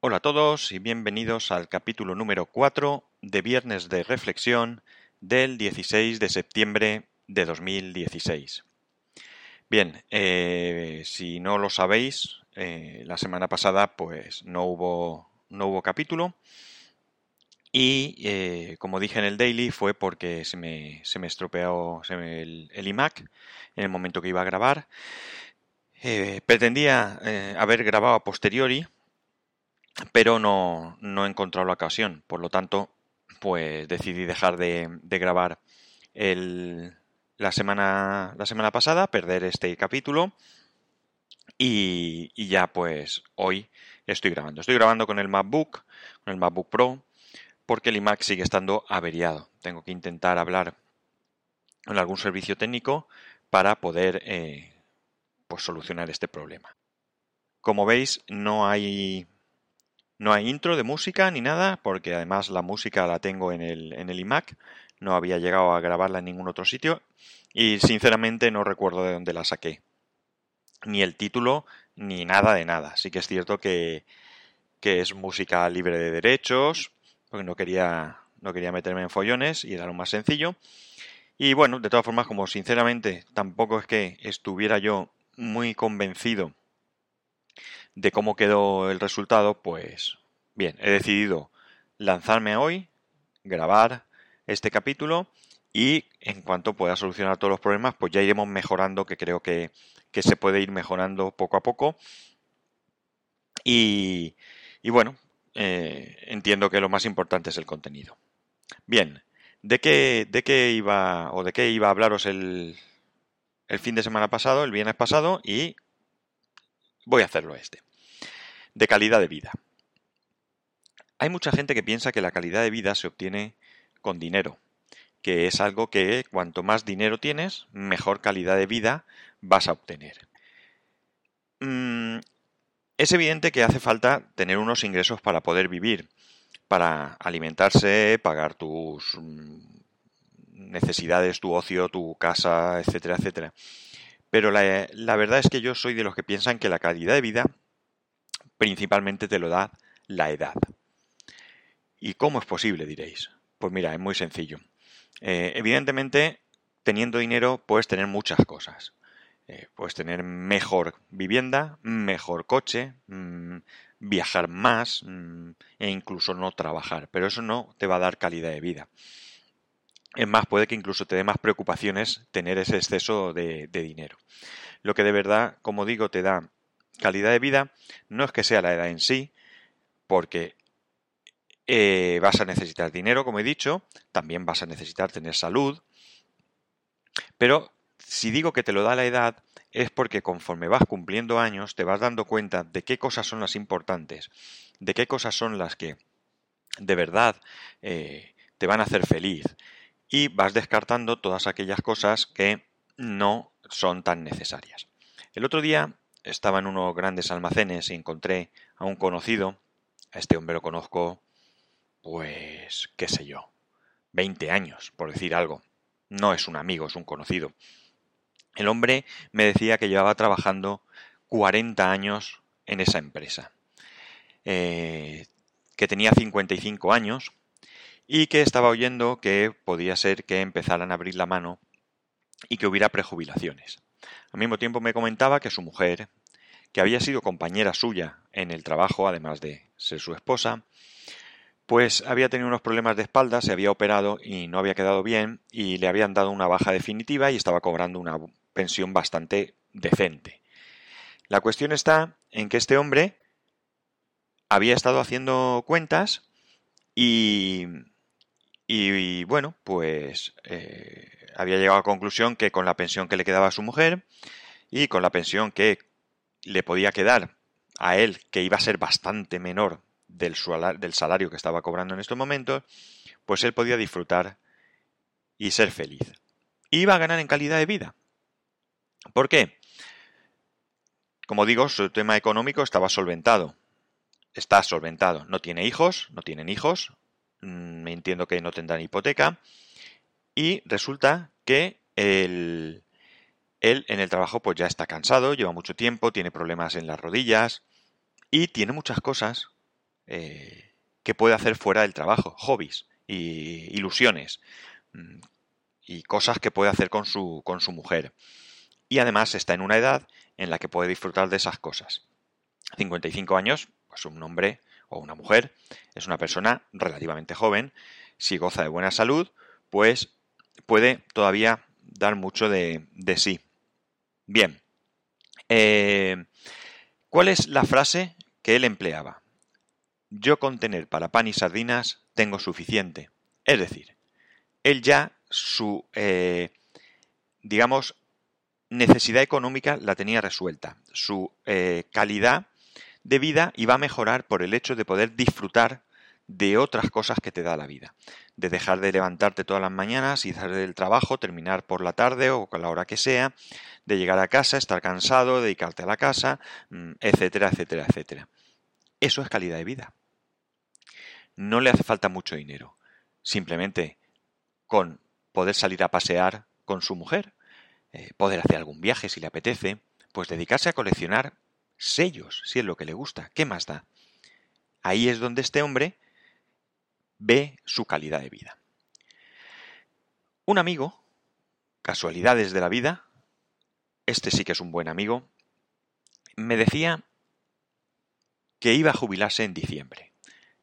Hola a todos y bienvenidos al capítulo número 4 de Viernes de Reflexión del 16 de septiembre de 2016. Bien, eh, si no lo sabéis, eh, la semana pasada pues no hubo, no hubo capítulo y eh, como dije en el daily fue porque se me, se me estropeó el, el, iMac en el momento que iba a grabar. pretendía haber grabado a posteriori pero no, no he encontrado la ocasión. Por lo tanto, pues decidí dejar de, grabar el, la, semana, la semana pasada, perder este capítulo y, y, ya pues hoy estoy grabando. Estoy grabando con el MacBook, con el MacBook Pro, porque el iMac sigue estando averiado. Tengo que intentar hablar con algún servicio técnico para poder eh, pues solucionar este problema. Como veis, no hay no hay intro de música ni nada, porque además la música la tengo en el, en el iMac, no había llegado a grabarla en ningún otro sitio y sinceramente no recuerdo de dónde la saqué. Ni el título, ni nada de nada. Sí que es cierto que, que es música libre de derechos, porque no quería, no quería meterme en follones y era lo más sencillo. Y bueno, de todas formas, como sinceramente tampoco es que estuviera yo muy convencido de cómo quedó el resultado, pues bien, he decidido lanzarme hoy, grabar este capítulo y en cuanto pueda solucionar todos los problemas, pues ya iremos mejorando, que creo que, se puede ir mejorando poco a poco. Y, bueno, eh, entiendo que lo más importante es el contenido. Bien, ¿de qué, de qué iba o de qué iba a hablaros el, el fin de semana pasado, el viernes pasado? Y voy a hacerlo este de calidad de vida. Hay mucha gente que piensa que la calidad de vida se obtiene con dinero, que es algo que cuanto más dinero tienes, mejor calidad de vida vas a obtener. Mm, es evidente que hace falta tener unos ingresos para poder vivir, para alimentarse, pagar tus mm, necesidades, tu ocio, tu casa, etcétera, etcétera. Pero la, la verdad es que yo soy de los que piensan que la calidad de vida principalmente te lo da la edad. ¿Y cómo es posible, diréis? Pues mira, es muy sencillo. Eh, evidentemente, teniendo dinero puedes tener muchas cosas. Eh, puedes tener mejor vivienda, mejor coche, mm, viajar más mm, e incluso no trabajar. Pero eso no te va a dar calidad de vida. Es más, puede que incluso te dé más preocupaciones tener ese exceso de dinero. Lo que de verdad, como digo, te da calidad de vida no es que sea la edad en sí, porque eh, vas a necesitar dinero, como he dicho, también vas a necesitar tener salud, pero si digo que te lo da la edad es porque conforme vas cumpliendo años te vas dando cuenta de qué cosas son las importantes, de qué cosas son las que de verdad eh, te van a hacer feliz y vas descartando todas aquellas cosas que no son tan necesarias. El otro día estaba en unos grandes almacenes y encontré a un conocido. A este hombre lo conozco, pues, qué sé yo, 20 años, por decir algo. No es un amigo, es un conocido. El hombre me decía que llevaba trabajando 40 años en esa empresa, eh, que tenía 55 años y que estaba oyendo que podía ser que empezaran a abrir la mano y que hubiera prejubilaciones. Al mismo tiempo me comentaba que su mujer, que había sido compañera suya en el trabajo, además de ser su esposa, pues había tenido unos problemas de espalda, se había operado y no había quedado bien y le habían dado una baja definitiva y estaba cobrando una pensión bastante decente. La cuestión está en que este hombre había estado haciendo cuentas y, y, bueno, pues eh, había llegado a la conclusión que con la pensión que le quedaba a su mujer y con la pensión que le podía quedar a él, que iba a ser bastante menor del, salario que estaba cobrando en estos momentos, pues él podía disfrutar y ser feliz. Iba a ganar en calidad de vida. ¿Por qué? Como digo, su tema económico estaba solventado. Está solventado. No tiene hijos, no tienen hijos. Mm, entiendo que no tendrán hipoteca. Y resulta que él en el trabajo pues ya está cansado, lleva mucho tiempo, tiene problemas en las rodillas y tiene muchas cosas eh, que puede hacer fuera del trabajo, hobbies y ilusiones mm, y cosas que puede hacer con su, con su mujer. Y además está en una edad en la que puede disfrutar de esas cosas. 55 años, pues un hombre o una mujer es una persona relativamente joven. Si goza de buena salud, pues puede todavía dar mucho de, sí. Bien. Eh, ¿Cuál es la frase que él empleaba? Yo con tener para pan y sardinas tengo suficiente. Es decir, él ya su, eh, digamos, necesidad económica la tenía resuelta. Su eh, calidad de vida iba a mejorar por el hecho de poder disfrutar de otras cosas que te da la vida. De dejar de levantarte todas las mañanas, y salir del trabajo, terminar por la tarde o con la hora que sea, de llegar a casa, estar cansado, dedicarte a la casa, mm, etcétera, etcétera, etcétera. Eso es calidad de vida. No le hace falta mucho dinero. Simplemente con poder salir a pasear con su mujer, eh, poder hacer algún viaje si le apetece, pues dedicarse a coleccionar sellos, si es lo que le gusta. ¿Qué más da? Ahí es donde este hombre ve su calidad de vida. Un amigo, casualidades de la vida, este sí que es un buen amigo, me decía que iba a jubilarse en diciembre,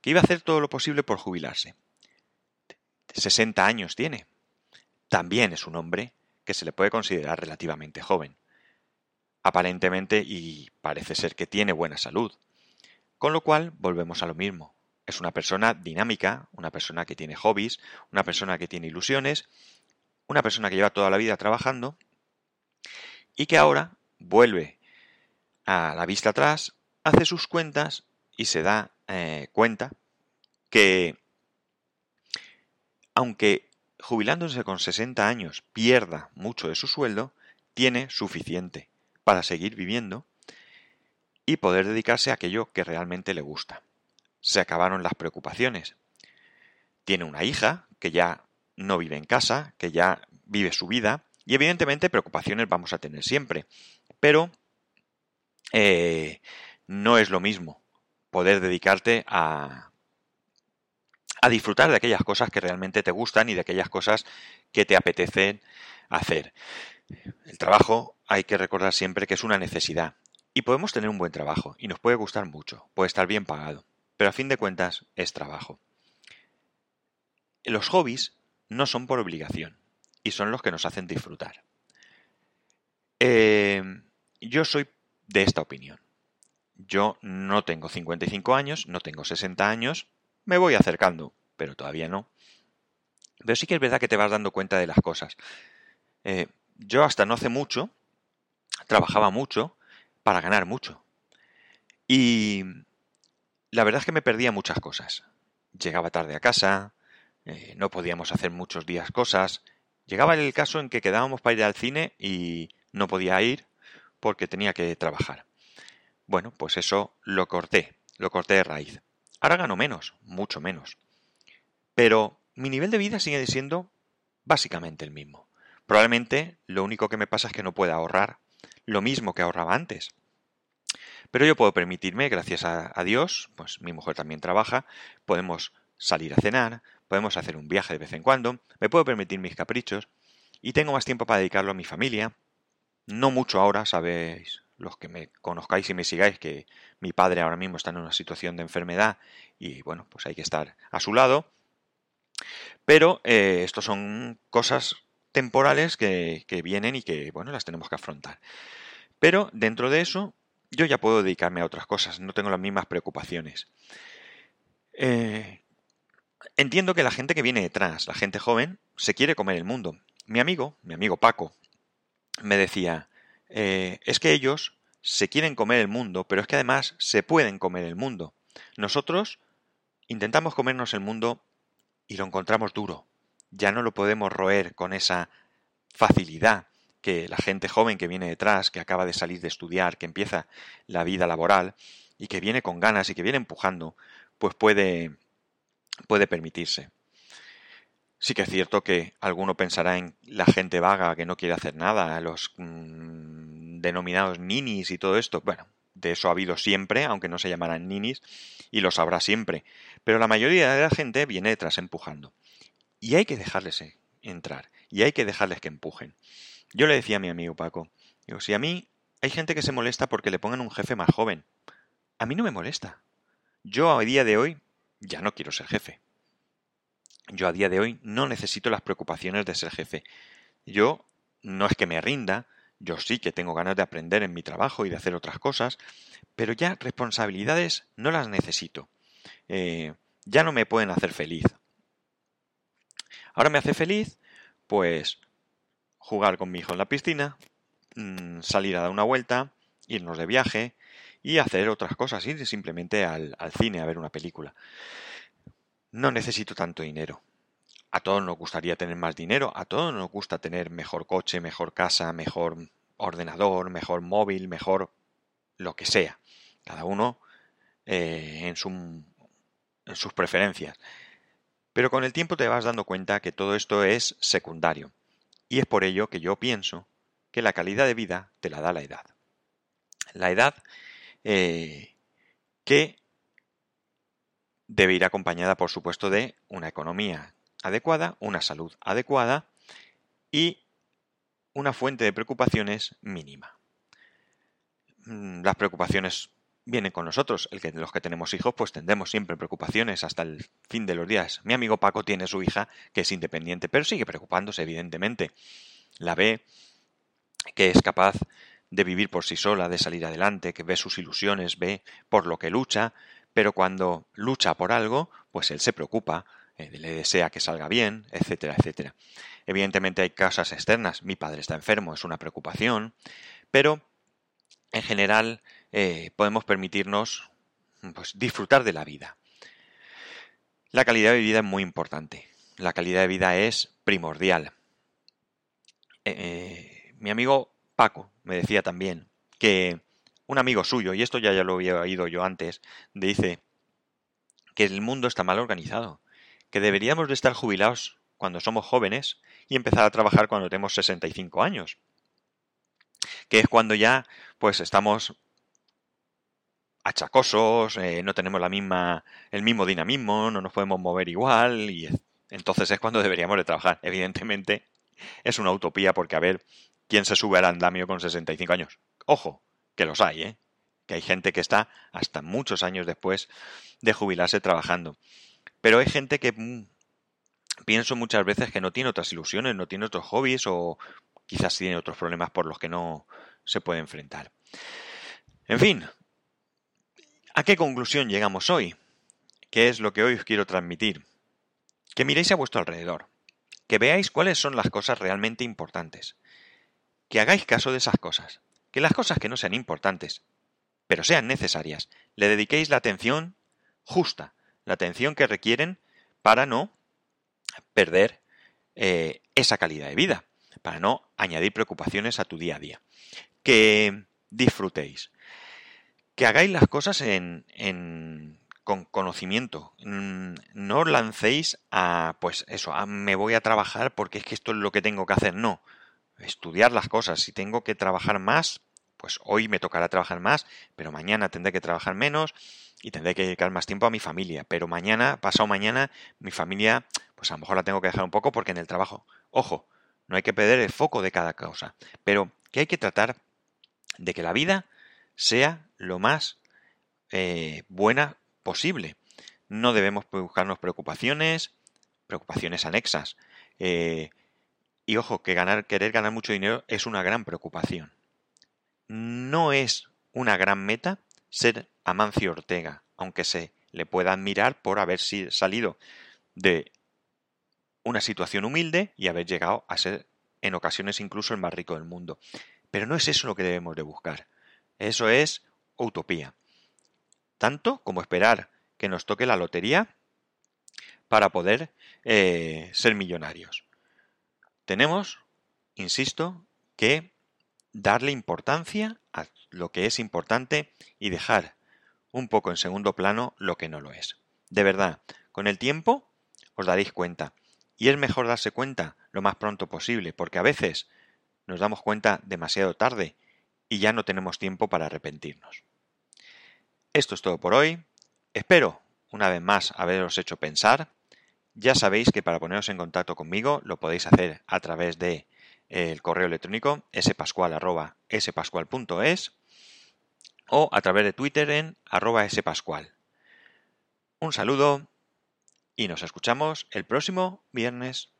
que iba a hacer todo lo posible por jubilarse. 60 años tiene. También es un hombre que se le puede considerar relativamente joven. Aparentemente y parece ser que tiene buena salud. Con lo cual volvemos a lo mismo es una persona dinámica, una persona que tiene hobbies, una persona que tiene ilusiones, una persona que lleva toda la vida trabajando y que ahora vuelve a la vista atrás, hace sus cuentas y se da eh, cuenta que aunque jubilándose con 60 años pierda mucho de su sueldo, tiene suficiente para seguir viviendo y poder dedicarse a aquello que realmente le gusta se acabaron las preocupaciones. Tiene una hija que ya no vive en casa, que ya vive su vida, y evidentemente preocupaciones vamos a tener siempre. Pero eh, no es lo mismo poder dedicarte a, a disfrutar de aquellas cosas que realmente te gustan y de aquellas cosas que te apetecen hacer. El trabajo hay que recordar siempre que es una necesidad. Y podemos tener un buen trabajo y nos puede gustar mucho, puede estar bien pagado pero a fin de cuentas es trabajo. Los hobbies no son por obligación y son los que nos hacen disfrutar. Eh, yo soy de esta opinión. Yo no tengo 55 años, no tengo 60 años, me voy acercando, pero todavía no. Pero sí que es verdad que te vas dando cuenta de las cosas. Eh, yo hasta no hace mucho trabajaba mucho para ganar mucho. Y la verdad es que me perdía muchas cosas. Llegaba tarde a casa, eh, no podíamos hacer muchos días cosas. Llegaba el caso en que quedábamos para ir al cine y no podía ir porque tenía que trabajar. Bueno, pues eso lo corté, lo corté de raíz. Ahora gano menos, mucho menos. Pero mi nivel de vida sigue siendo básicamente el mismo. Probablemente lo único que me pasa es que no pueda ahorrar lo mismo que ahorraba antes. Pero yo puedo permitirme, gracias a, Dios, pues mi mujer también trabaja, podemos salir a cenar, podemos hacer un viaje de vez en cuando, me puedo permitir mis caprichos y tengo más tiempo para dedicarlo a mi familia. No mucho ahora, sabéis, los que me conozcáis y me sigáis, que mi padre ahora mismo está en una situación de enfermedad y bueno, pues hay que estar a su lado. Pero eh, esto son cosas temporales que, que vienen y que, bueno, las tenemos que afrontar. Pero dentro de eso, yo ya puedo dedicarme a otras cosas, no tengo las mismas preocupaciones. Eh, entiendo que la gente que viene detrás, la gente joven, se quiere comer el mundo. Mi amigo, mi amigo Paco, me decía, eh, es que ellos se quieren comer el mundo, pero es que además se pueden comer el mundo. Nosotros intentamos comernos el mundo y lo encontramos duro. Ya no lo podemos roer con esa facilidad que la gente joven que viene detrás, que acaba de salir de estudiar, que empieza la vida laboral y que viene con ganas y que viene empujando, pues puede, puede permitirse. Sí que es cierto que alguno pensará en la gente vaga que no quiere hacer nada, los mm, denominados ninis y todo esto. Bueno, evidentemente eso ha habido siempre, aunque no se llamaran ninis, y lo sabrá siempre. Pero la mayoría de la gente viene detrás empujando. Y hay que dejarles entrar, y hay que dejarles que empujen. Yo le decía a mi amigo Paco, digo, si a mí hay gente que se molesta porque le pongan un jefe más joven, a mí no me molesta. Yo a día de hoy ya no quiero ser jefe. Yo a día de hoy no necesito las preocupaciones de ser jefe. Yo no es que me rinda, yo sí que tengo ganas de aprender en mi trabajo y de hacer otras cosas, pero ya responsabilidades no las necesito. Eh, ya no me pueden hacer feliz. Ahora me hace feliz, pues, jugar con mi hijo en la piscina, mm, salir a dar una vuelta, irnos de viaje y hacer otras cosas, ir simplemente al, cine a ver una película. No necesito tanto dinero. A todos nos gustaría tener más dinero, a todos nos gusta tener mejor coche, mejor casa, mejor ordenador, mejor móvil, mejor lo que sea. Cada uno eh, en, su, en sus preferencias. Pero con el tiempo te vas dando cuenta que todo esto es secundario. Y es por ello que yo pienso que la calidad de vida te la da la edad. La edad eh, que debe ir acompañada, por supuesto, de una economía adecuada, una salud adecuada y una fuente de preocupaciones mínima. Mm, las preocupaciones vienen con nosotros. El que, los que tenemos hijos, pues tendremos siempre preocupaciones hasta el fin de los días. Mi amigo Paco tiene su hija que es independiente, pero sigue preocupándose, evidentemente. La ve que es capaz de vivir por sí sola, de salir adelante, que ve sus ilusiones, ve por lo que lucha, pero cuando lucha por algo, pues él se preocupa, eh, le desea que salga bien, etcétera, etcétera. Evidentemente hay causas externas, mi padre está enfermo, es una preocupación, pero en general eh, podemos permitirnos pues, disfrutar de la vida. La calidad de vida es muy importante, la calidad de vida es primordial. Eh, mi amigo Paco me decía también que un amigo suyo, y esto ya, ya lo había oído yo antes, dice que el mundo está mal organizado, que deberíamos de estar jubilados cuando somos jóvenes y empezar a trabajar cuando tenemos 65 años, que es cuando ya pues estamos achacosos, eh, no tenemos la misma, el mismo dinamismo, no nos podemos mover igual y entonces es cuando deberíamos de trabajar. Evidentemente es una utopía porque a ver quién se sube al andamio con 65 años. Ojo, que los hay, ¿eh? que hay gente que está hasta muchos años después de jubilarse trabajando. Pero hay gente que mm, pienso muchas veces que no tiene otras ilusiones, no tiene otros hobbies o quizás tiene otros problemas por los que no se puede enfrentar. En fin, ¿a qué conclusión llegamos hoy? ¿Qué es lo que hoy os quiero transmitir? Que miréis a vuestro alrededor, que veáis cuáles son las cosas realmente importantes, que hagáis caso de esas cosas, que las cosas que no sean importantes, pero sean necesarias, le dediquéis la atención justa, la atención que requieren para no perder eh, esa calidad de vida, para no añadir preocupaciones a tu día a día. Que disfrutéis, que hagáis las cosas en, con conocimiento. Mm, no os lancéis a, pues eso, a me voy a trabajar porque es que esto es lo que tengo que hacer. No, estudiar las cosas. Si tengo que trabajar más, pues hoy me tocará trabajar más, pero mañana tendré que trabajar menos y tendré que dedicar más tiempo a mi familia. Pero mañana, pasado mañana, mi familia, pues a lo mejor la tengo que dejar un poco porque en el trabajo, ojo, no hay que perder el foco de cada cosa, pero que hay que tratar de que la vida sea lo más eh, buena posible. No debemos buscarnos preocupaciones, preocupaciones anexas. Eh, y ojo, que ganar, querer ganar mucho dinero es una gran preocupación. No es una gran meta ser Amancio Ortega, aunque se le pueda admirar por haber salido de una situación humilde y haber llegado a ser en ocasiones incluso el más rico del mundo. Pero no es eso lo que debemos de buscar. Eso es utopía. Tanto como esperar que nos toque la lotería para poder eh, ser millonarios. Tenemos, insisto, que darle importancia a lo que es importante y dejar un poco en segundo plano lo que no lo es. De verdad, con el tiempo os daréis cuenta. Y es mejor darse cuenta lo más pronto posible, porque a veces nos damos cuenta demasiado tarde y ya no tenemos tiempo para arrepentirnos. Esto es todo por hoy. Espero, una vez más, haberos hecho pensar. Ya sabéis que para poneros en contacto conmigo lo podéis hacer a través de eh, el correo electrónico spascual.es o a través de Twitter en arroba spascual. Un saludo y nos escuchamos el próximo viernes.